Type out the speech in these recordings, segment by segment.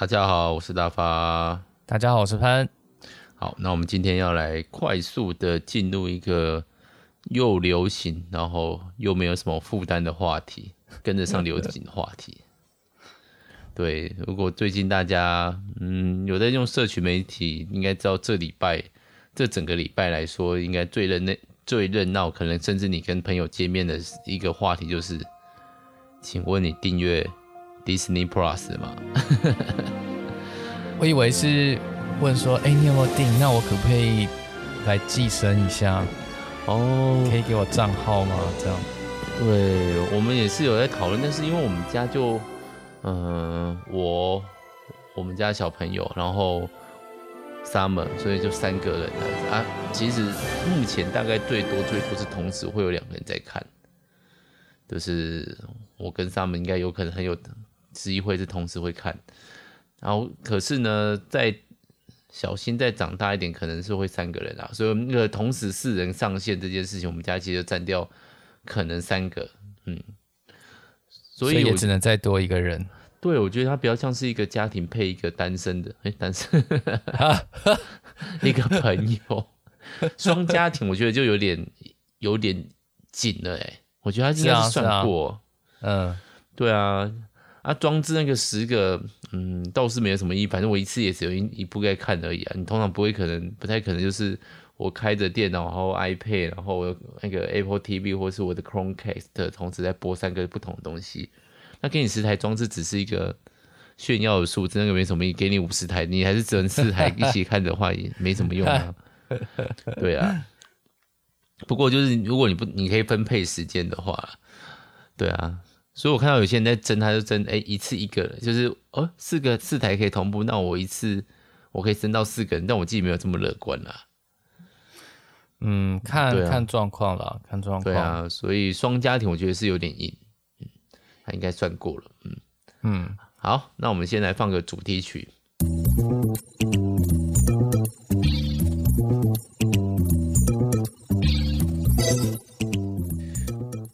大家好，我是大发。大家好，我是潘。好，那我们今天要来快速的进入一个又流行，然后又没有什么负担的话题，跟得上流行的话题。对，如果最近大家嗯有在用社群媒体，应该知道这礼拜这整个礼拜来说，应该最热闹、最热闹，可能甚至你跟朋友见面的一个话题就是，请问你订阅 Disney Plus 吗？我以为是问说，哎、欸，你有没有订？那我可不可以来寄生一下？哦，可以给我账号吗？这样。对，我们也是有在讨论，但是因为我们家就，嗯、呃，我我们家小朋友，然后 Summer，所以就三个人啊。其实目前大概最多最多是同时会有两个人在看，就是我跟 Summer 应该有可能很有。机会是同时会看，然后可是呢，在小新再长大一点，可能是会三个人啊，所以那个同时四人上线这件事情，我们家其实就占掉可能三个，嗯，所以也只能再多一个人。对，我觉得他比较像是一个家庭配一个单身的，哎，单身。一个朋友，双家庭，我觉得就有点有点紧了，哎，我觉得他应该是算过，啊。啊、嗯，对啊。啊，装置那个十个，嗯，倒是没有什么意义。反正我一次也只有一一部在看而已啊。你通常不会可能，不太可能，就是我开着电脑，然后 iPad，然后我那个 Apple TV 或是我的 Chromecast 同时在播三个不同的东西。那给你十台装置只是一个炫耀的数字，那个没什么意义。给你五十台，你还是只能四台一起看的话，也没什么用啊。对啊。不过就是如果你不，你可以分配时间的话，对啊。所以我看到有些人在争，他就争哎、欸，一次一个人，就是哦，四个四台可以同步，那我一次我可以升到四个人，但我自己没有这么乐观啦。嗯，看、啊、看状况啦，看状况。对啊，所以双家庭我觉得是有点硬，嗯，他应该算过了，嗯嗯。好，那我们先来放个主题曲。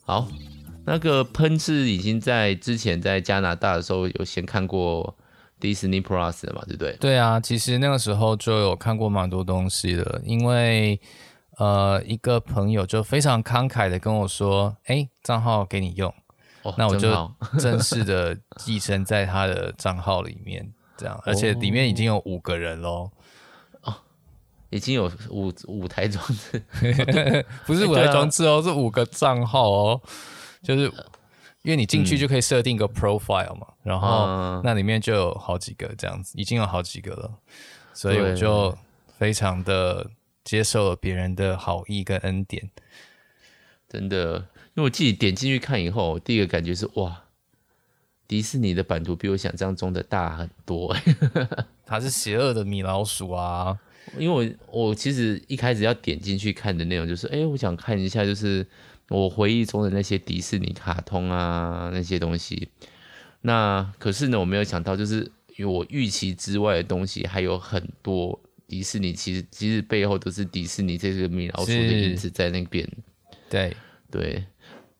好。那个喷是已经在之前在加拿大的时候有先看过 Disney Plus 了嘛，对不对？对啊，其实那个时候就有看过蛮多东西的，因为呃一个朋友就非常慷慨的跟我说，哎，账号给你用，哦、那我就正式的寄生在他的账号里面，这样，而且里面已经有五个人喽，哦，已经有五五台装置，不是五台装置哦，是五个账号哦。就是因为你进去就可以设定一个 profile 嘛，嗯、然后那里面就有好几个这样子，已经有好几个了，所以我就非常的接受了别人的好意跟恩典。真的，因为我自己点进去看以后，第一个感觉是哇，迪士尼的版图比我想象中的大很多。它是邪恶的米老鼠啊！因为我我其实一开始要点进去看的内容就是，哎，我想看一下就是。我回忆中的那些迪士尼卡通啊，那些东西，那可是呢，我没有想到，就是与我预期之外的东西还有很多。迪士尼其实其实背后都是迪士尼这个米老鼠的影子在那边。对对，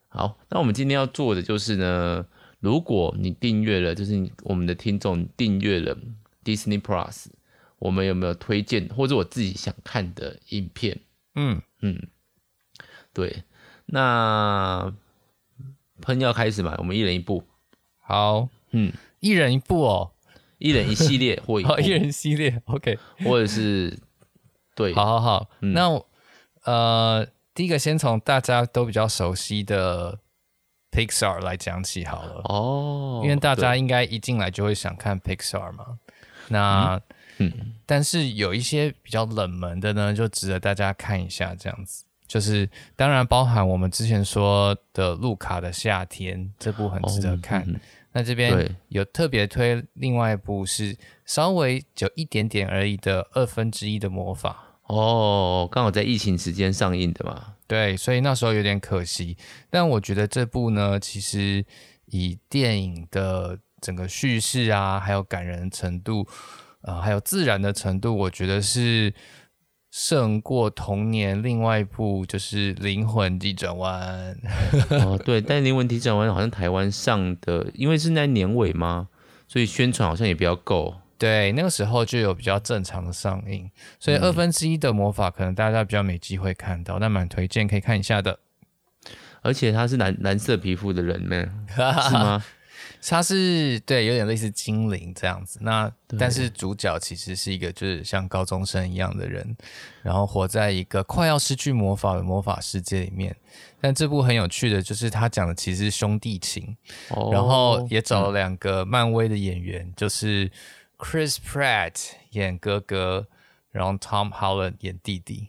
好，那我们今天要做的就是呢，如果你订阅了，就是我们的听众订阅了 Disney Plus，我们有没有推荐或者我自己想看的影片？嗯嗯，对。那喷要开始嘛？我们一人一部。好，嗯，一人一部哦，一人一系列或一 人一系列，OK，或者是对，好好好。嗯、那呃，第一个先从大家都比较熟悉的 Pixar 来讲起好了哦，因为大家应该一进来就会想看 Pixar 嘛。那嗯，嗯但是有一些比较冷门的呢，就值得大家看一下，这样子。就是当然包含我们之前说的《路卡的夏天》这部很值得看。哦嗯、那这边有特别推另外一部是稍微久一点点而已的《二分之一的魔法》哦，刚好在疫情时间上映的嘛。对，所以那时候有点可惜。但我觉得这部呢，其实以电影的整个叙事啊，还有感人程度，呃，还有自然的程度，我觉得是。胜过童年，另外一部就是《灵魂急转弯》。哦，对，但《灵魂急转弯》好像台湾上的，因为是在年尾嘛？所以宣传好像也比较够。对，那个时候就有比较正常的上映，所以二分之一的魔法可能大家比较没机会看到，但蛮推荐可以看一下的。而且他是蓝蓝色皮肤的人呢，是吗？他是对，有点类似精灵这样子。那但是主角其实是一个就是像高中生一样的人，然后活在一个快要失去魔法的魔法世界里面。但这部很有趣的就是他讲的其实是兄弟情，哦、然后也找了两个漫威的演员，嗯、就是 Chris Pratt 演哥哥，然后 Tom Holland 演弟弟。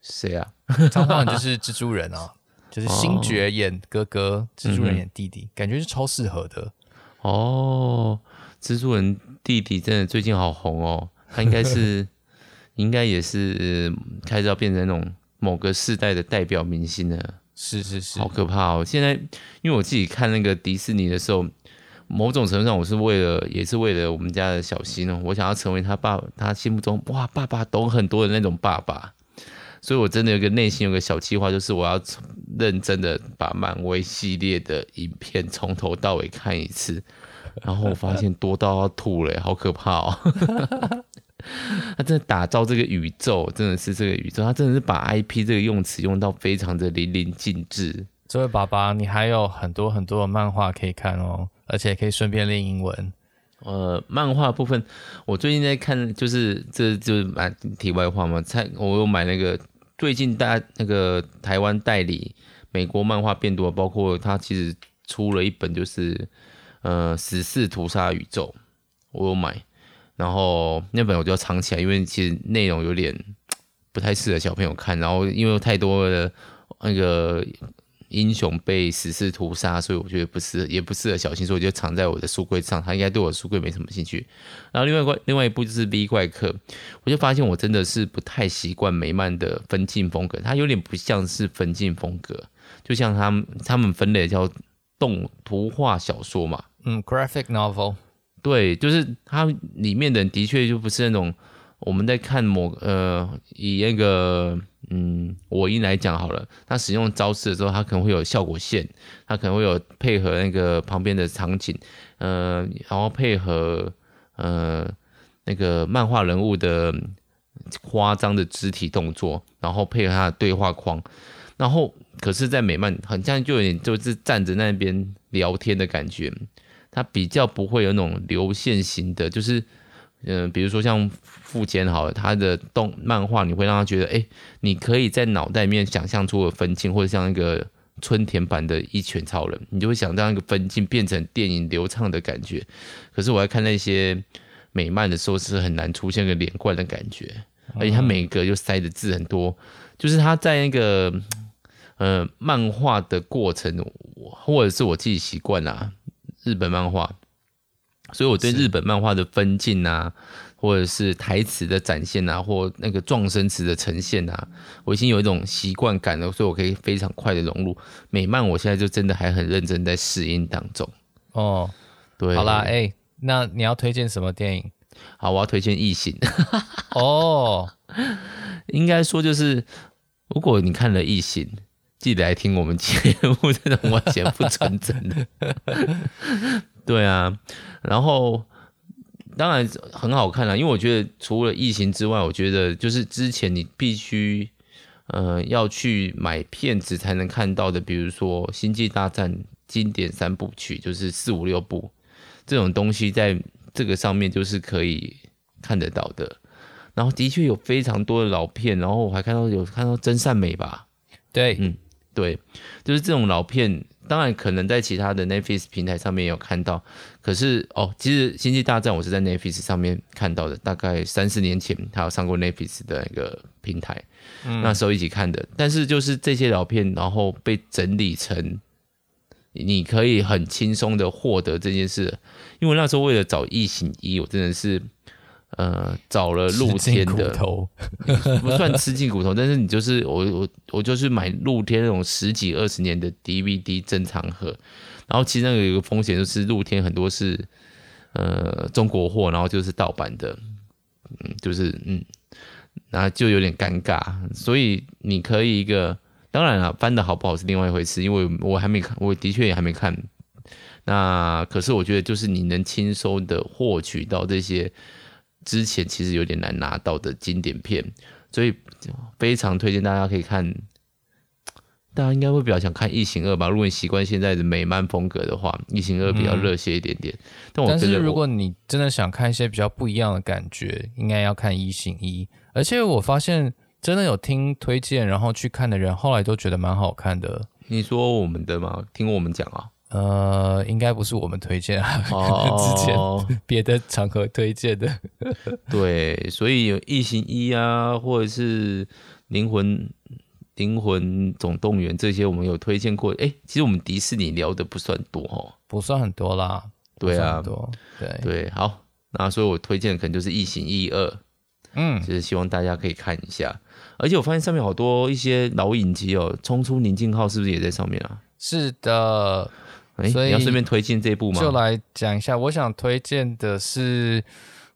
谁啊？Tom Holland 就是蜘蛛人啊。就是星爵演哥哥，蜘蛛人演弟弟，嗯、感觉是超适合的。哦，蜘蛛人弟弟真的最近好红哦，他应该是，应该也是开始要变成那种某个世代的代表明星了。是是是，好可怕哦！现在因为我自己看那个迪士尼的时候，某种程度上我是为了，也是为了我们家的小新哦，我想要成为他爸，他心目中哇，爸爸懂很多的那种爸爸。所以，我真的有个内心有个小计划，就是我要认真的把漫威系列的影片从头到尾看一次。然后我发现多到要吐了，好可怕哦！他真的打造这个宇宙，真的是这个宇宙，他真的是把 IP 这个用词用到非常的淋漓尽致。这位爸爸，你还有很多很多的漫画可以看哦，而且可以顺便练英文。呃，漫画部分，我最近在看，就是这就是蛮题外话嘛。才我有买那个最近大那个台湾代理美国漫画变多，包括他其实出了一本，就是呃死侍屠杀宇宙，我有买，然后那本我就要藏起来，因为其实内容有点不太适合小朋友看，然后因为太多的那个。英雄被死侍屠杀，所以我觉得不适，也不适合小新，所以我就藏在我的书柜上。他应该对我的书柜没什么兴趣。然后另外一另外一部就是《V 怪客》，我就发现我真的是不太习惯美漫的分镜风格，它有点不像是分镜风格，就像他们他们分类叫动图画小说嘛，嗯，graphic novel，对，就是它里面的人的确就不是那种我们在看某呃以那个。嗯，我一来讲好了，他使用招式的时候，他可能会有效果线，他可能会有配合那个旁边的场景，呃，然后配合呃那个漫画人物的夸张的肢体动作，然后配合他的对话框，然后可是，在美漫很像就有点就是站着那边聊天的感觉，他比较不会有那种流线型的，就是。嗯、呃，比如说像富坚好了，他的动漫画，你会让他觉得，哎，你可以在脑袋里面想象出个分镜，或者像一个春田版的一拳超人，你就会想让那个分镜变成电影流畅的感觉。可是我在看那些美漫的时候，是很难出现个连贯的感觉，而且他每个又塞的字很多，就是他在那个呃漫画的过程，或者是我自己习惯啦，日本漫画。所以我对日本漫画的分镜啊，或者是台词的展现啊，或那个撞声词的呈现啊，我已经有一种习惯感了，所以我可以非常快的融入美漫。我现在就真的还很认真在适应当中。哦，对，好啦，哎、欸，那你要推荐什么电影？好，我要推荐《异形》。哦，应该说就是，如果你看了《异形》，记得来听我们节目，这种完全不纯真的。对啊，然后当然很好看啊，因为我觉得除了异形之外，我觉得就是之前你必须呃要去买片子才能看到的，比如说《星际大战》经典三部曲，就是四五六部这种东西，在这个上面就是可以看得到的。然后的确有非常多的老片，然后我还看到有看到真善美吧？对，嗯，对，就是这种老片。当然，可能在其他的 Netflix 平台上面也有看到，可是哦，其实《星际大战》我是在 Netflix 上面看到的，大概三四年前他有上过 Netflix 的那个平台，嗯、那时候一起看的。但是就是这些老片，然后被整理成你可以很轻松的获得这件事，因为那时候为了找《异形一》，我真的是。呃，找了露天的，不算吃尽骨头，但是你就是我我我就是买露天那种十几二十年的 DVD 珍藏盒，然后其实那个有一个风险就是露天很多是呃中国货，然后就是盗版的，嗯，就是嗯，然后就有点尴尬，所以你可以一个，当然了，翻的好不好是另外一回事，因为我还没看，我的确也还没看。那可是我觉得，就是你能轻松的获取到这些之前其实有点难拿到的经典片，所以非常推荐大家可以看。大家应该会比较想看《异形二》吧？如果你习惯现在的美漫风格的话，《异形二》比较热血一点点。嗯、但我觉得，但是如果你真的想看一些比较不一样的感觉，应该要看《异形一》。而且我发现，真的有听推荐然后去看的人，后来都觉得蛮好看的。你说我们的吗？听我们讲啊？呃，应该不是我们推荐啊，哦、之前别的场合推荐的。对，所以有《异形一》啊，或者是《灵魂》。灵魂总动员这些我们有推荐过，哎，其实我们迪士尼聊的不算多哦，不算很多啦。对啊，多对对，好，那所以我推荐的可能就是《异形一二》，嗯，就是希望大家可以看一下。而且我发现上面好多一些老影集哦，《冲出宁静号》是不是也在上面啊？是的，哎，你要顺便推荐这部吗？就来讲一下，我想推荐的是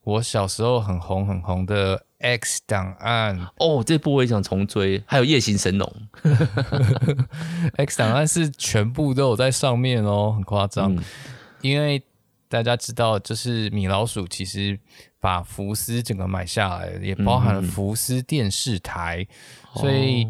我小时候很红很红的。X 档案哦，这部我也想重追，还有夜行神龙。X 档案是全部都有在上面哦，很夸张。嗯、因为大家知道，就是米老鼠其实把福斯整个买下来，也包含了福斯电视台，嗯、所以、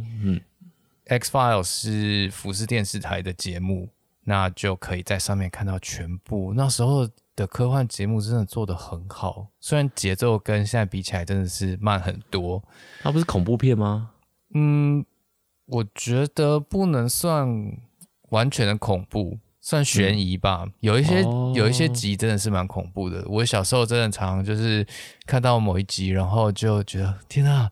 X File 是福斯电视台的节目，那就可以在上面看到全部。那时候。的科幻节目真的做得很好，虽然节奏跟现在比起来真的是慢很多。它不是恐怖片吗？嗯，我觉得不能算完全的恐怖，算悬疑吧。嗯、有一些、哦、有一些集真的是蛮恐怖的。我小时候真的常常就是看到某一集，然后就觉得天啊，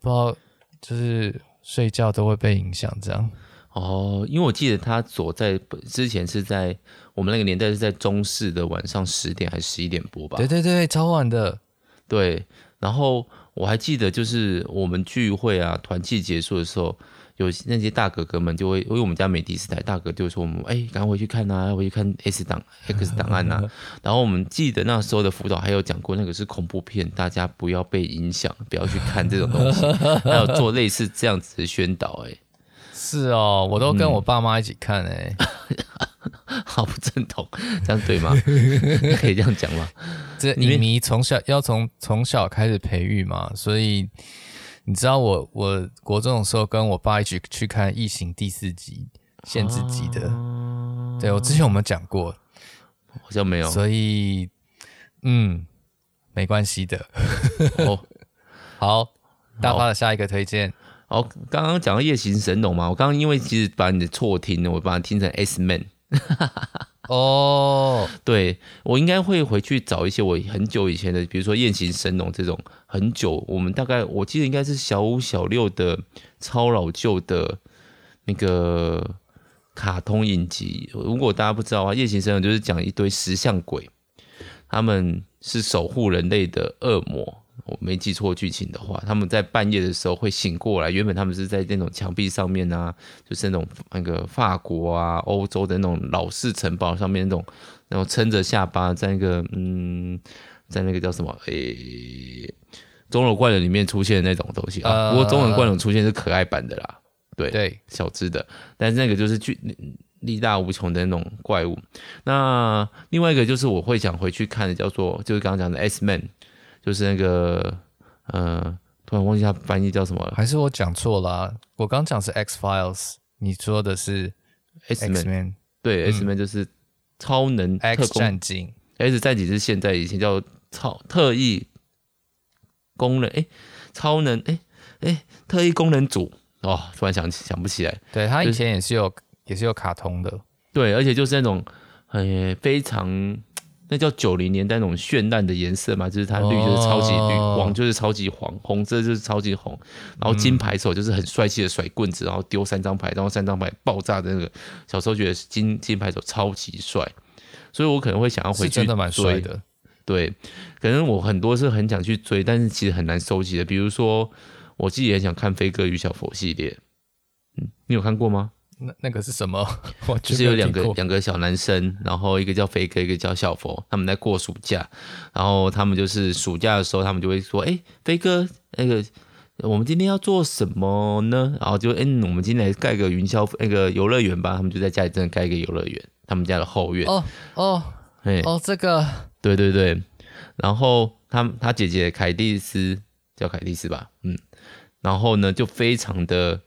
不知道就是睡觉都会被影响这样。哦，因为我记得他所在之前是在我们那个年代是在中视的晚上十点还是十一点播吧？对对对，超晚的。对，然后我还记得就是我们聚会啊，团契结束的时候，有那些大哥哥们就会，因为我们家美第四台大哥就说我们，哎，赶快回去看啊，回去看 S 档 X 档案啊。然后我们记得那时候的辅导还有讲过，那个是恐怖片，大家不要被影响，不要去看这种东西，还有做类似这样子的宣导，哎。是哦，我都跟我爸妈一起看哎、嗯，好不正统，这样对吗？可以这样讲吗？这影迷从小要从从小开始培育嘛，所以你知道我我国中的时候跟我爸一起去看《异形》第四集限制级的，啊、对我之前有没有讲过？好像没有，所以嗯，没关系的。哦，好，大发的下一个推荐。哦，刚刚讲到夜行神龙嘛，我刚刚因为其实把你的错听了，我把它听成 S Man。哦，对，我应该会回去找一些我很久以前的，比如说夜行神龙这种很久，我们大概我记得应该是小五小六的超老旧的那个卡通影集。如果大家不知道的话，夜行神龙就是讲一堆石像鬼，他们是守护人类的恶魔。我没记错剧情的话，他们在半夜的时候会醒过来。原本他们是在那种墙壁上面啊，就是那种那个法国啊、欧洲的那种老式城堡上面那种，然后撑着下巴在那个嗯，在那个叫什么诶，《钟楼怪人》里面出现的那种东西啊。不过《钟楼怪人》出现是可爱版的啦，对对，小只的，但是那个就是巨力大无穷的那种怪物。那另外一个就是我会想回去看的，叫做就是刚刚讲的 S Man。就是那个，呃，突然忘记他翻译叫什么了，还是我讲错了啊？我刚讲是 X Files，你说的是 X Man，对，X Men 就是超能特工。X 战警，X 战警是现在以前叫超特异功能，哎，超能，哎哎，特异功能组。哦，突然想想不起来，对他以前也是有、就是、也是有卡通的，对，而且就是那种很非常。那叫九零年代那种绚烂的颜色嘛，就是它绿就是超级绿，哦、黄就是超级黄，红色就是超级红，然后金牌手就是很帅气的甩棍子，然后丢三张牌，然后三张牌爆炸的那个。小时候觉得金金牌手超级帅，所以我可能会想要回去追。真的蛮帅的，对，可能我很多是很想去追，但是其实很难收集的。比如说，我自己也想看《飞哥与小佛》系列，嗯，你有看过吗？那那个是什么？就是有两个两个小男生，然后一个叫飞哥，一个叫小佛，他们在过暑假，然后他们就是暑假的时候，他们就会说：“哎，飞哥，那个我们今天要做什么呢？”然后就：“嗯，我们今天来盖个云霄那个游乐园吧。”他们就在家里真的盖一个游乐园。他们家的后院。哦哦，哎哦，这个，对对对。然后他他姐姐凯蒂斯叫凯蒂斯吧，嗯。然后呢，就非常的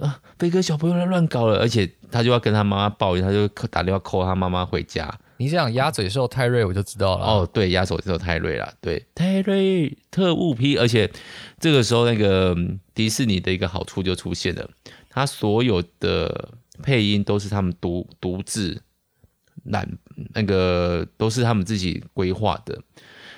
啊，飞哥小朋友乱搞了，而且他就要跟他妈妈抱怨，他就打电话 call 他妈妈回家。你这样鸭嘴兽泰瑞，我就知道了。哦，对，鸭嘴兽泰瑞啦，对，泰瑞特务 P，而且这个时候那个迪士尼的一个好处就出现了，他所有的配音都是他们独独自揽，那个都是他们自己规划的。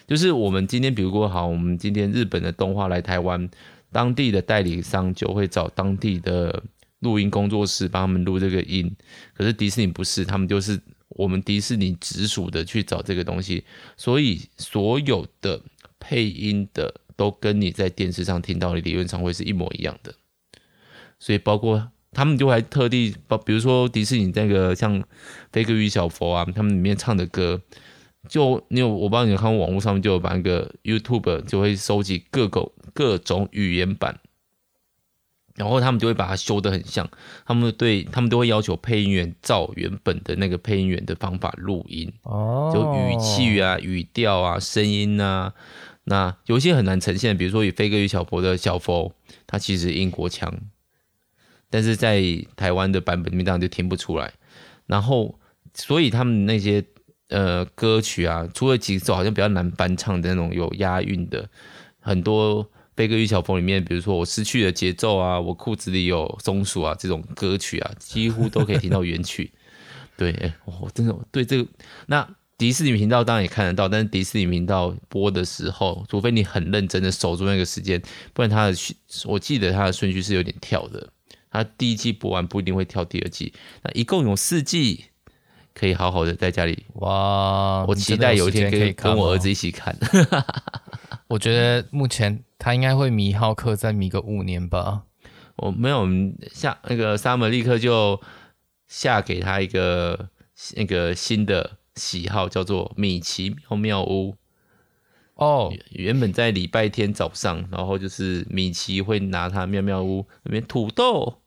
就是我们今天，比如说好，我们今天日本的动画来台湾，当地的代理商就会找当地的录音工作室帮他们录这个音，可是迪士尼不是，他们就是。我们迪士尼直属的去找这个东西，所以所有的配音的都跟你在电视上听到的理论上会是一模一样的。所以包括他们就还特地，比如说迪士尼那个像《飞哥与小佛》啊，他们里面唱的歌，就你有我不知道你看过网络上面就有把那个 YouTube 就会收集各个各种语言版。然后他们就会把它修得很像，他们对他们都会要求配音员照原本的那个配音员的方法录音，哦，就语气啊、语调啊、声音啊，那有一些很难呈现，比如说以飞哥与小佛的小佛，他其实英国腔，但是在台湾的版本里面当然就听不出来。然后，所以他们那些呃歌曲啊，除了几首好像比较难翻唱的那种有押韵的，很多。飞哥与小佛里面，比如说我失去了节奏啊，我裤子里有松鼠啊，这种歌曲啊，几乎都可以听到原曲。对，哎，我真的对这个，那迪士尼频道当然也看得到，但是迪士尼频道播的时候，除非你很认真的守住那个时间，不然它的我记得它的顺序是有点跳的。它第一季播完不一定会跳第二季，那一共有四季，可以好好的在家里哇！我期待有一天可以跟我儿子一起看。我觉得目前。他应该会迷浩克，再迷个五年吧。我没有，下那个 Summer 立刻就下给他一个那个新的喜好，叫做米奇妙妙屋。哦，原本在礼拜天早上，然后就是米奇会拿他妙妙屋那边土豆，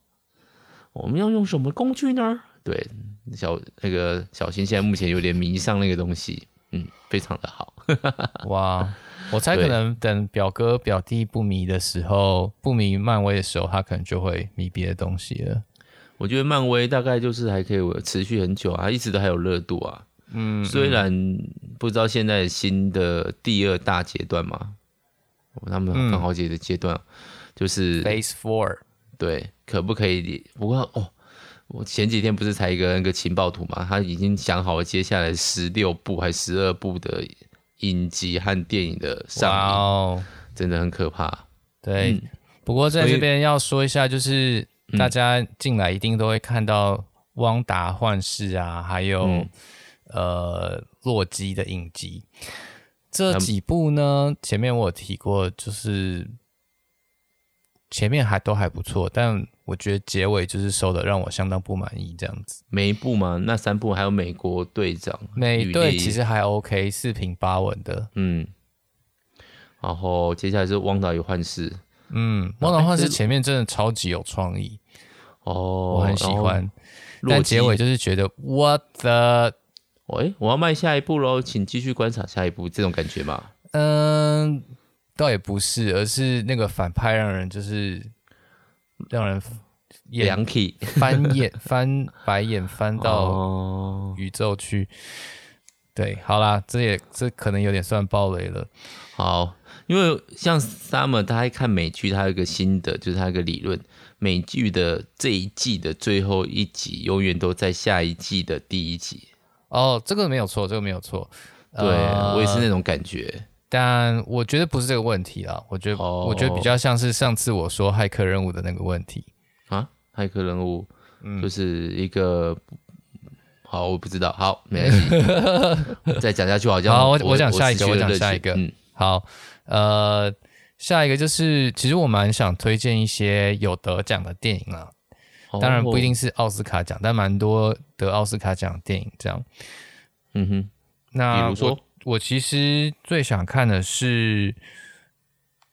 我们要用什么工具呢？对，小那个小新现在目前有点迷上那个东西，嗯，非常的好。哇。我猜可能等表哥表弟不迷的时候，不迷漫威的时候，他可能就会迷别的东西了。我觉得漫威大概就是还可以持续很久啊，一直都还有热度啊。嗯，虽然不知道现在新的第二大阶段嘛，他们很好解的阶段、嗯、就是 Phase Four，对，可不可以？不过哦，我前几天不是才一个那个情报图嘛，他已经想好了接下来十六部还十二部的。影集和电影的上映真的很可怕。对，嗯、不过在这边要说一下，就是大家进来一定都会看到汪达幻视啊，还有、嗯、呃洛基的影集。这几部呢，前面我有提过，就是前面还都还不错，但。我觉得结尾就是收的让我相当不满意，这样子。每一部嘛，那三部还有美国队长，美队其实还 OK，四平八稳的。嗯。然后接下来是汪达与幻视，嗯，汪达幻视前面真的超级有创意，哦，我很喜欢。但结尾就是觉得 What the？喂，我要迈下一步喽，请继续观察下一步，这种感觉吗？嗯，倒也不是，而是那个反派让人就是。让人两体翻眼 翻白眼翻到宇宙去，对，好啦，这也这可能有点算暴雷了。好，因为像 Summer 他还看美剧，他有一个新的，就是他有一个理论，美剧的这一季的最后一集永远都在下一季的第一集。哦，这个没有错，这个没有错。对、呃、我也是那种感觉。但我觉得不是这个问题啦，我觉得、oh. 我觉得比较像是上次我说骇客任务的那个问题。啊，骇客任务，就是一个、嗯、好，我不知道，好，没关系，再讲下去好像好，我我讲下一个，我讲下一个，嗯，好，呃，下一个就是其实我蛮想推荐一些有得奖的电影啊，oh. 当然不一定是奥斯卡奖，但蛮多得奥斯卡奖的电影这样，嗯哼，那比如说。我其实最想看的是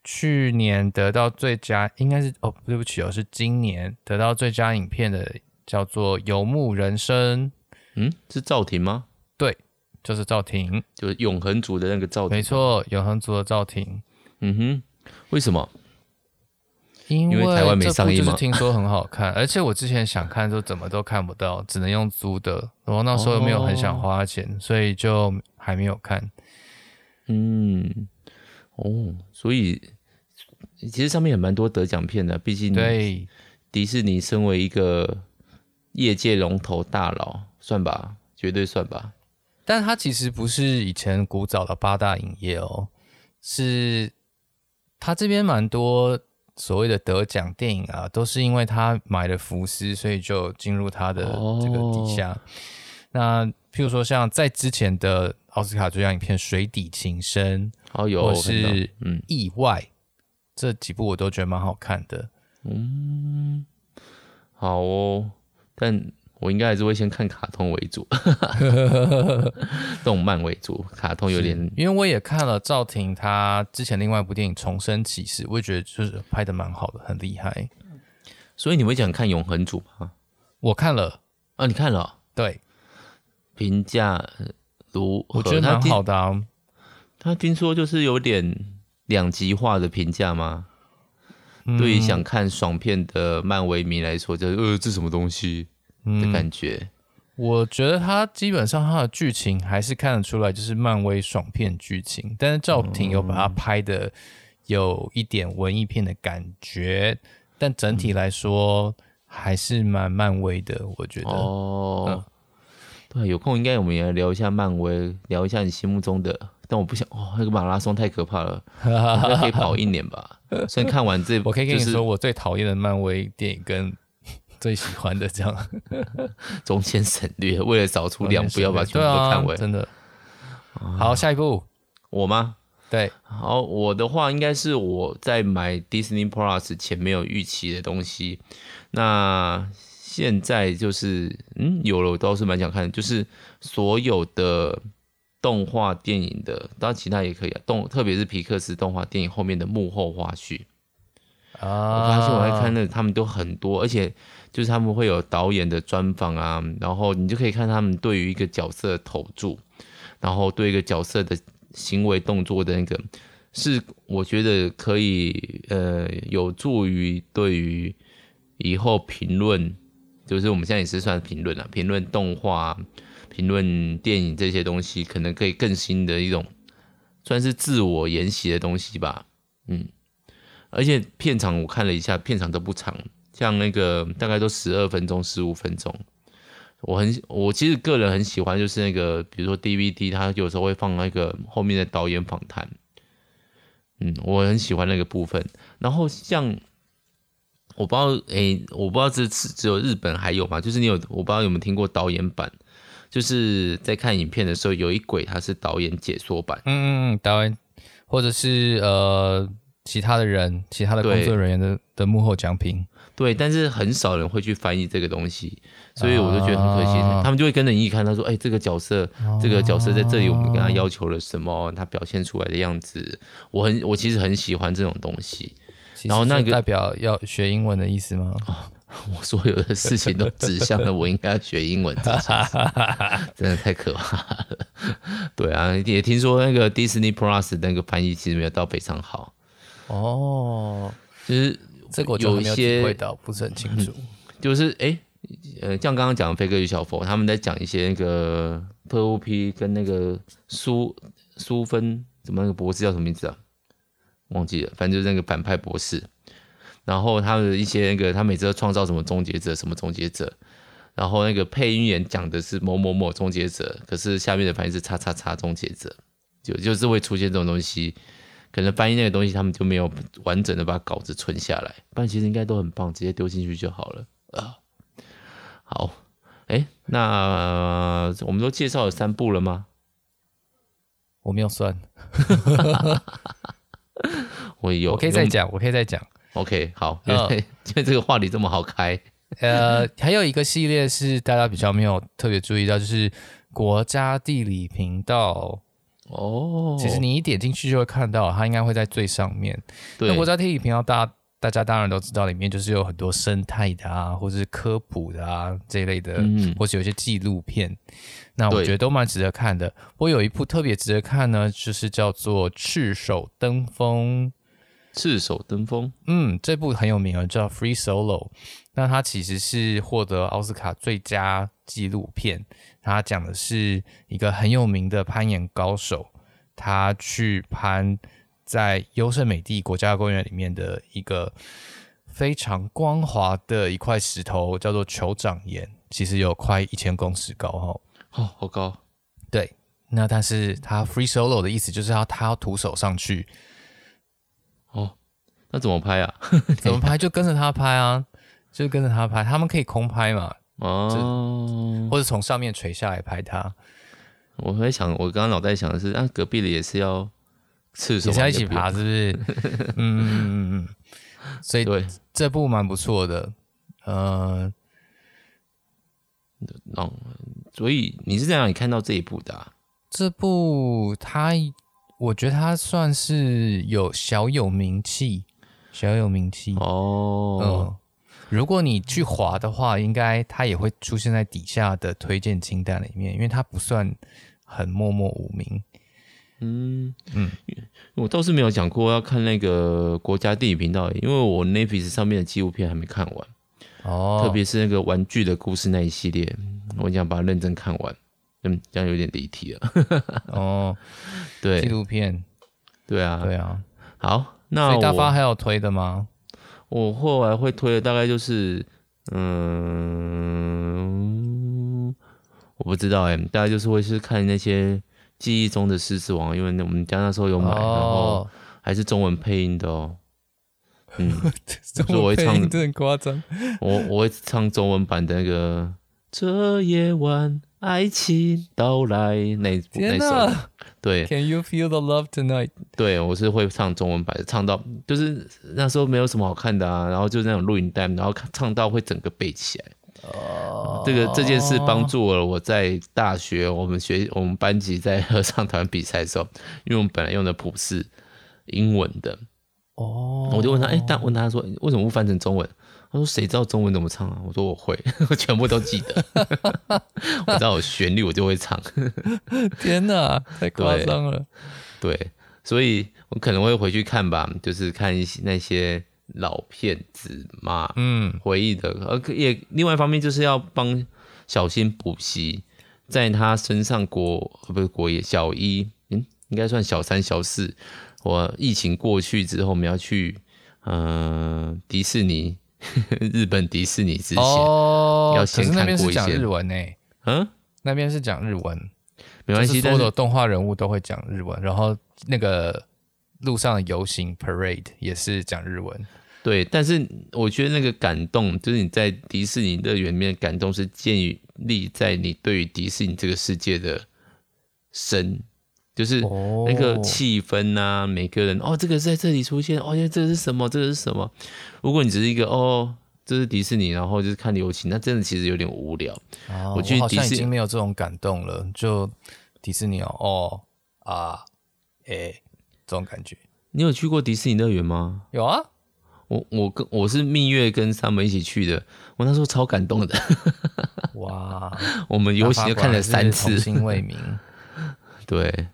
去年得到最佳，应该是哦，对不起哦，是今年得到最佳影片的，叫做《游牧人生》。嗯，是赵婷吗？对，就是赵婷，就是永恒族的那个赵婷。没错，永恒族的赵婷。嗯哼，为什么？因为台湾没上映吗？听说很好看，而且我之前想看都怎么都看不到，只能用租的。然后那时候又没有很想花钱，哦、所以就还没有看。嗯，哦，所以其实上面也蛮多得奖片的，毕竟对迪士尼身为一个业界龙头大佬，算吧，绝对算吧。但它其实不是以前古早的八大影业哦，是它这边蛮多。所谓的得奖电影啊，都是因为他买了福斯，所以就进入他的这个底下。哦、那譬如说，像在之前的奥斯卡最佳影片《水底情深》，哦有，或是嗯意外，嗯、这几部我都觉得蛮好看的。嗯，好哦，但。我应该还是会先看卡通为主，动漫为主，卡通有点。因为我也看了赵婷她之前另外一部电影《重生骑士》，我也觉得就是拍的蛮好的，很厉害。所以你会想看《永恒组》吗？我看了啊，你看了、哦？对，评价如何？我觉得蛮好的啊。他听说就是有点两极化的评价吗？嗯、对于想看爽片的漫威迷来说，就是呃，这什么东西？的感觉、嗯，我觉得他基本上他的剧情还是看得出来，就是漫威爽片剧情。但是赵婷有把它拍的有一点文艺片的感觉，嗯、但整体来说还是蛮漫威的。我觉得哦，嗯、对，有空应该我们也来聊一下漫威，聊一下你心目中的。但我不想哦，那个马拉松太可怕了，应该可以跑一年吧。所以看完这，我可以跟你说，我最讨厌的漫威电影跟。最喜欢的这样，中间省略，为了找出两部，要把全部都看完。真的，好，下一步我吗？对，好，我的话应该是我在买 Disney Plus 前没有预期的东西。那现在就是，嗯，有了，我倒是蛮想看的，就是所有的动画电影的，当然其他也可以啊。动，特别是皮克斯动画电影后面的幕后花絮啊，我发现我在看的，他们都很多，而且。就是他们会有导演的专访啊，然后你就可以看他们对于一个角色的投注，然后对一个角色的行为动作的那个，是我觉得可以呃有助于对于以后评论，就是我们现在也是算评论啊，评论动画、评论电影这些东西，可能可以更新的一种算是自我研习的东西吧，嗯，而且片场我看了一下，片场都不长。像那个大概都十二分钟、十五分钟，我很我其实个人很喜欢，就是那个比如说 DVD，它有时候会放那个后面的导演访谈，嗯，我很喜欢那个部分。然后像我不知道，哎、欸，我不知道这次只有日本还有吗？就是你有我不知道有没有听过导演版，就是在看影片的时候有一轨它是导演解说版，嗯嗯，导演或者是呃其他的人、其他的工作人员的的幕后讲评。对，但是很少人会去翻译这个东西，所以我就觉得很可惜。啊、他们就会跟着你一起看，他说：“哎，这个角色，啊、这个角色在这里，我们跟他要求了什么？他表现出来的样子，我很，我其实很喜欢这种东西。然后那个代表要学英文的意思吗？哦、我所有的事情都指向了我应该要学英文，真的太可怕了。对啊，也听说那个 Disney Plus 那个翻译其实没有到非常好。哦，就是。这个我有一些味道不是很清楚，就是哎，呃，像刚刚讲的飞哥与小佛，他们在讲一些那个特务 P 跟那个苏苏芬怎么那个博士叫什么名字啊？忘记了，反正就是那个反派博士。然后他的一些那个，他每次都创造什么终结者，什么终结者。然后那个配音员讲的是某某某终结者，可是下面的反应是叉叉叉终结者，就就是会出现这种东西。可能翻译那个东西，他们就没有完整的把稿子存下来，不然其实应该都很棒，直接丢进去就好了啊。好，哎，那我们都介绍了三部了吗？我没有算，我有，我可以再讲，我可以再讲。OK，好，因为、呃、因为这个话题这么好开。呃，还有一个系列是大家比较没有特别注意到，就是国家地理频道。哦，其实你一点进去就会看到，它应该会在最上面。对，那国家地理频道大家大家当然都知道，里面就是有很多生态的啊，或者是科普的啊这一类的，嗯、或者有些纪录片。那我觉得都蛮值得看的。我有一部特别值得看呢，就是叫做《赤手登峰》。赤手登峰，嗯，这部很有名啊，叫《Free Solo》。那它其实是获得奥斯卡最佳纪录片。它讲的是一个很有名的攀岩高手，他去攀在优胜美地国家公园里面的一个非常光滑的一块石头，叫做酋长岩，其实有快一千公尺高哈。哦，好高。对，那但是他 Free Solo 的意思就是要他要徒手上去。哦，那怎么拍啊？怎么拍？就跟着他拍啊，就跟着他拍。他们可以空拍嘛？哦，或者从上面垂下来拍他。我在想，我刚刚脑袋想的是，啊，隔壁的也是要赤手，也是要一起爬，是不是？嗯嗯嗯嗯。所以对这部蛮不错的。呃，嗯，所以你是在哪里看到这一部的啊？这部他。我觉得他算是有小有名气，小有名气哦。嗯，如果你去滑的话，应该他也会出现在底下的推荐清单里面，因为他不算很默默无名。嗯嗯，我倒是没有讲过要看那个国家地理频道，因为我 Netflix 上面的纪录片还没看完哦，特别是那个玩具的故事那一系列，我想把它认真看完。嗯，这样有点离题了。哦，对，纪录片，对啊，对啊。好，那所以大发还有推的吗？我后来会推的大概就是，嗯，我不知道哎、欸，大概就是会是看那些记忆中的狮子王，因为我们家那时候有买，哦、然后还是中文配音的哦。嗯，中文配音真的很夸张。我我会唱中文版的那个这夜晚。爱情到来那那首，对，Can you feel the love tonight？对，我是会唱中文版的，唱到就是那时候没有什么好看的啊，然后就是那种录影带，然后唱到会整个背起来。哦，这个这件事帮助了我在大学我们学我们班级在合唱团比赛的时候，因为我们本来用的谱是英文的，哦，我就问他，哎，但问他说为什么不翻成中文？他说：“谁知道中文怎么唱啊？”我说：“我会，我全部都记得。我知道有旋律，我就会唱。”天哪，太夸张了对。对，所以我可能会回去看吧，就是看一些那些老片子嘛，嗯，回忆的。而也另外一方面就是要帮小新补习，在他身上国不是国一小一，嗯，应该算小三小四。我疫情过去之后，我们要去嗯、呃、迪士尼。日本迪士尼之前哦，要先看过一些。可是那边是讲日文诶，嗯，那边是讲日文，没关系。所有动画人物都会讲日文，然后那个路上的游行 parade 也是讲日文。对，但是我觉得那个感动，就是你在迪士尼乐园里面的感动，是建立在你对于迪士尼这个世界的深。就是那个气氛呐、啊，oh. 每个人哦，这个在这里出现，哦，这个是什么？这个是什么？如果你只是一个哦，这是迪士尼，然后就是看流行，那真的其实有点无聊。Oh, 我去迪士尼已经没有这种感动了，就迪士尼哦，哦啊，诶、欸，这种感觉。你有去过迪士尼乐园吗？有啊，我我跟我是蜜月跟他们一起去的，我那时候超感动的。哇，我们游行就看了三次，童心未泯。对。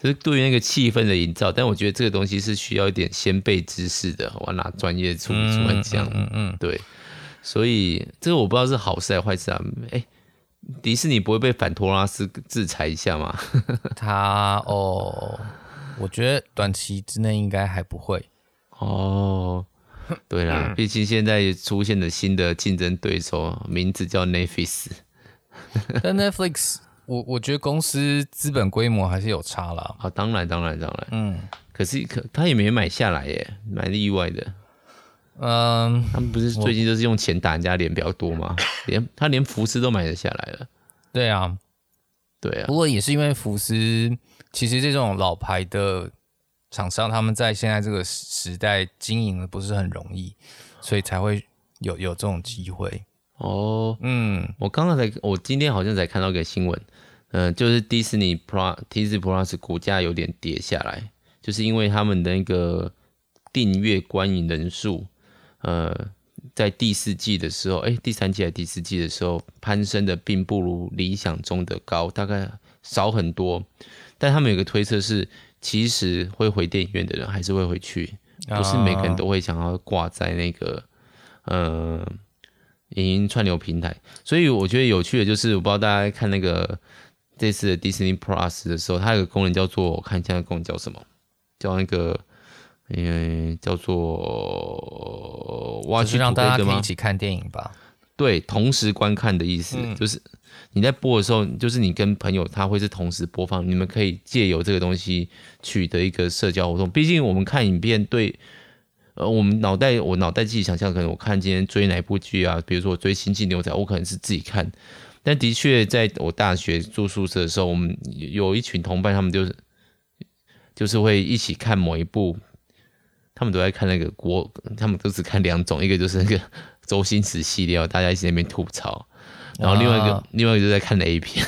就是对于那个气氛的营造，但我觉得这个东西是需要一点先备知识的。我拿专业出出来讲，嗯嗯，嗯，对，所以这个我不知道是好事还是坏事啊。哎，迪士尼不会被反托拉斯制裁一下吗？他哦，我觉得短期之内应该还不会。哦，对啦，毕竟现在出现了新的竞争对手，名字叫 Netflix。但 Netflix。我我觉得公司资本规模还是有差啦。啊，当然当然当然，嗯，可是可他也没买下来耶，蛮意外的。嗯，他们不是最近都是用钱打人家脸比较多吗？连他连福斯都买得下来了。对啊，对啊。不过也是因为福斯，其实这种老牌的厂商，他们在现在这个时代经营的不是很容易，所以才会有有这种机会。哦，嗯，我刚刚才，我今天好像才看到一个新闻，嗯、就是迪士尼 Plus、Disney Plus 股价有点跌下来，就是因为他们的那个订阅观影人数呃，在第四季的时候，哎，第三季还是第四季的时候，攀升的并不如理想中的高，大概少很多。但他们有个推测是，其实会回电影院的人还是会回去，不是每个人都会想要挂在那个呃影音串流平台。所以我觉得有趣的就是，我不知道大家看那个这次的 Disney Plus 的时候，它有个功能叫做，我看一下功能叫什么，叫那个。因为叫做哇，就是让大家可以一起看电影吧。对，同时观看的意思，嗯、就是你在播的时候，就是你跟朋友他会是同时播放，你们可以借由这个东西取得一个社交活动。毕竟我们看影片对，对呃，我们脑袋我脑袋自己想象，可能我看今天追哪部剧啊，比如说我追《星际牛仔》，我可能是自己看。但的确，在我大学住宿舍的时候，我们有一群同伴，他们就是就是会一起看某一部。他们都在看那个国，他们都只看两种，一个就是那个周星驰系列，大家一起在那边吐槽，然后另外一个、哦、另外一个就在看 A 片。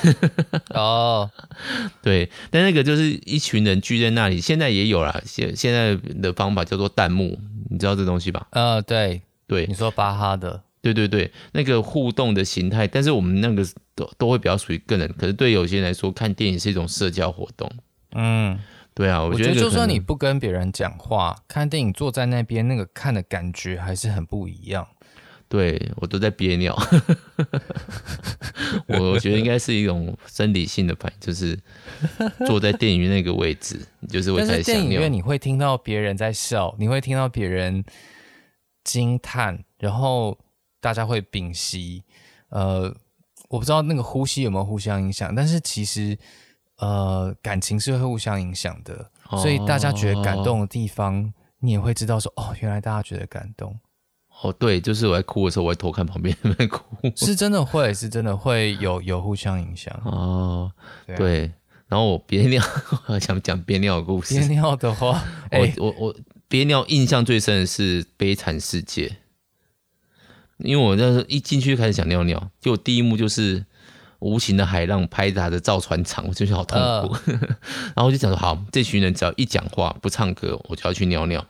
哦，对，但那个就是一群人聚在那里，现在也有啦，现现在的方法叫做弹幕，你知道这东西吧？呃，对对，你说巴哈的，对对对，那个互动的形态，但是我们那个都都会比较属于个人，可是对有些人来说，看电影是一种社交活动，嗯。对啊，我觉得就算你不跟别人讲话，看电影坐在那边，那个看的感觉还是很不一样。对，我都在憋尿，我觉得应该是一种生理性的反应，就是坐在电影院那个位置，就是会在电影院你会听到别人在笑，你会听到别人惊叹，然后大家会屏息。呃，我不知道那个呼吸有没有互相影响，但是其实。呃，感情是会互相影响的，所以大家觉得感动的地方，哦、你也会知道说，哦，原来大家觉得感动。哦，对，就是我在哭的时候，我会偷看旁边人在哭，是真的会，是真的会有有互相影响。哦，对，对，然后我憋尿，想讲憋尿的故事。憋尿的话，欸、我我我憋尿印象最深的是《悲惨世界》，因为我那时候一进去就开始想尿尿，就第一幕就是。无情的海浪拍打着造船厂，我就觉得好痛苦。Uh. 然后我就想说，好，这群人只要一讲话不唱歌，我就要去尿尿。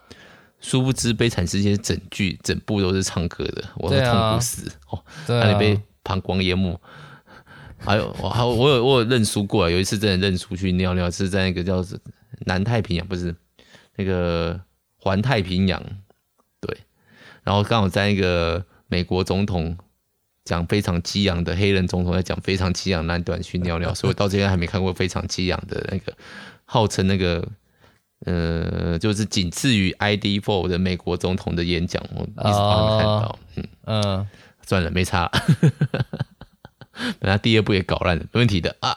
殊不知，《悲惨世界》整剧整部都是唱歌的，我都痛苦死、啊、哦，差点、啊、被膀胱淹没。还有，我还我有我有认输过，有一次真的认输去尿尿，是在那个叫南太平洋，不是那个环太平洋，对。然后刚好在那个美国总统。讲非常激昂的黑人总统在讲非常激昂那段去尿尿，所以我到现在还没看过非常激昂的那个号称那个呃，就是仅次于 ID Four 的美国总统的演讲，我一直都没看到。嗯嗯，呃、算了，没差。本来第二部也搞烂了，没问题的啊。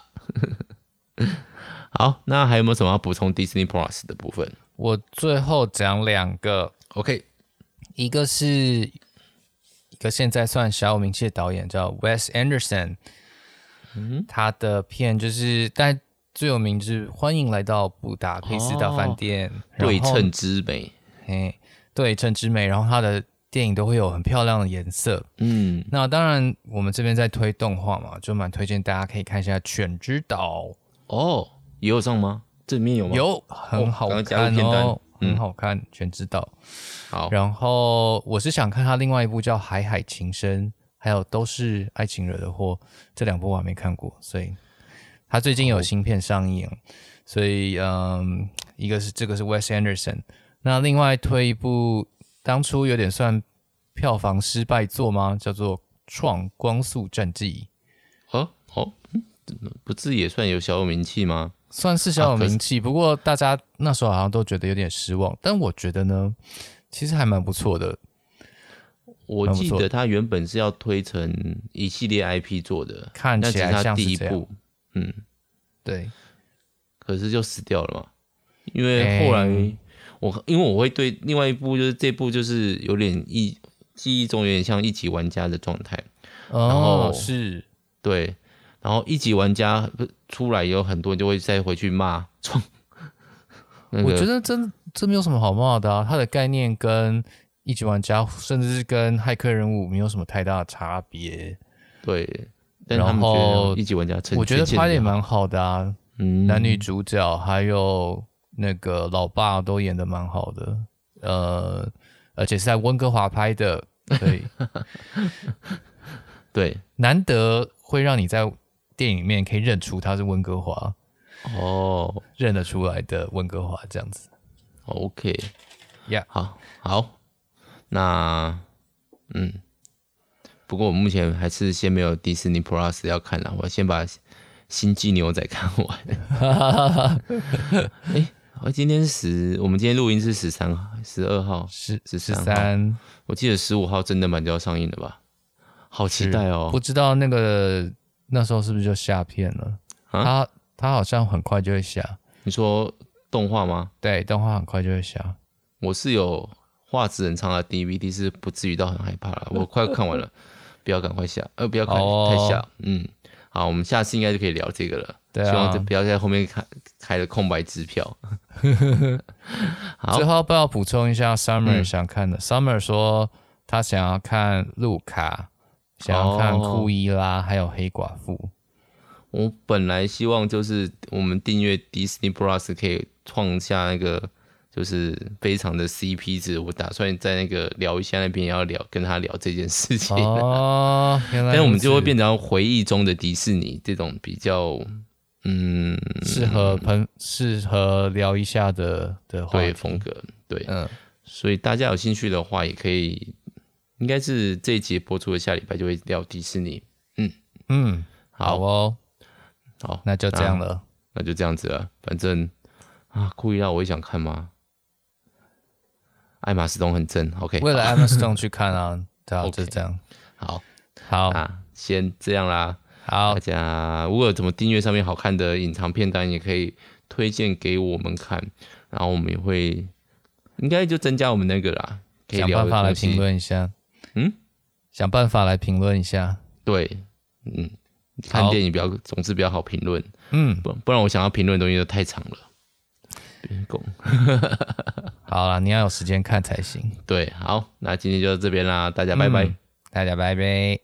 好，那还有没有什么要补充 Disney Plus 的部分？我最后讲两个，OK，一个是。个现在算小有名气的导演叫 Wes Anderson，嗯，他的片就是，但最有名就是《欢迎来到布达佩斯大饭店》，哦，对称之美，嘿，对称之美。然后他的电影都会有很漂亮的颜色，嗯，那当然我们这边在推动画嘛，就蛮推荐大家可以看一下《犬之岛》哦，也有上吗？这里面有吗？有，很好看哦。很好看，嗯《全知道》。好，然后我是想看他另外一部叫《海海情深》，还有都是爱情惹的祸，这两部我还没看过，所以他最近有新片上映，哦、所以嗯，一个是这个是 Wes Anderson，那另外推一部当初有点算票房失败作吗？叫做《创光速战记》。哦哦，不是也算有小有名气吗？算是小有名气，啊、不过大家那时候好像都觉得有点失望。但我觉得呢，其实还蛮不错的。我记得他原本是要推成一系列 IP 做的，看起来像第一部，嗯，对。可是就死掉了嘛，因为后来我、欸、因为我会对另外一部就是这部就是有点一记忆中有点像一级玩家的状态，哦、然后是对。然后一级玩家出来，有很多人就会再回去骂创。我觉得真真没有什么好骂的啊，它的概念跟一级玩家，甚至是跟骇客任务没有什么太大的差别。对，然后一级玩家，我觉得拍的也蛮好的啊，嗯，男女主角还有那个老爸都演的蛮好的。呃，而且是在温哥华拍的，对，对，难得会让你在电影里面可以认出他是温哥华，哦，认得出来的温哥华这样子，OK，呀，Yeah. 好，好，那，嗯。不过我目前还是先没有迪士尼 Plus 要看了，我先把《星际牛仔》看完。哎、欸，今天十，我们今天录音是十三号、十二号、十十三。我记得十五号真的蛮就要上映的吧？好期待哦！不知道那个那时候是不是就下片了？啊、他他好像很快就会下。你说动画吗？对，动画很快就会下。我是有画质很差的 DVD，是不至于到很害怕了。我快看完了。不要赶快下，呃，不要看太下，oh. 嗯，好，我们下次应该就可以聊这个了。对啊，希望不要在后面开开了空白支票。好，最后不要补充一下，Summer 想看的。嗯、Summer 说他想要看路卡，想要看库伊拉，oh. 还有黑寡妇。我本来希望就是我们订阅 Disney Plus 可以创下那个。就是非常的 CP 值，我打算在那个聊一下那边也要聊跟他聊这件事情哦，但是我们就会变成回忆中的迪士尼这种比较嗯适合朋适合聊一下的的对风格对嗯，所以大家有兴趣的话也可以，应该是这一集播出的下礼拜就会聊迪士尼嗯嗯好哦好那就这样了那，那就这样子了，反正啊故意让我也想看吗？艾玛斯东很正，OK。为了艾玛斯东去看啊，对啊，就这样。好，好啊，先这样啦。好，大家如果怎么订阅上面好看的隐藏片单，也可以推荐给我们看，然后我们也会应该就增加我们那个啦，可以想办法来评论一下。嗯，想办法来评论一下。对，嗯，看电影比较总是比较好评论。嗯，不不然我想要评论的东西都太长了。别拱。好了，你要有时间看才行。对，好，那今天就到这边啦，大家拜拜，嗯、大家拜拜。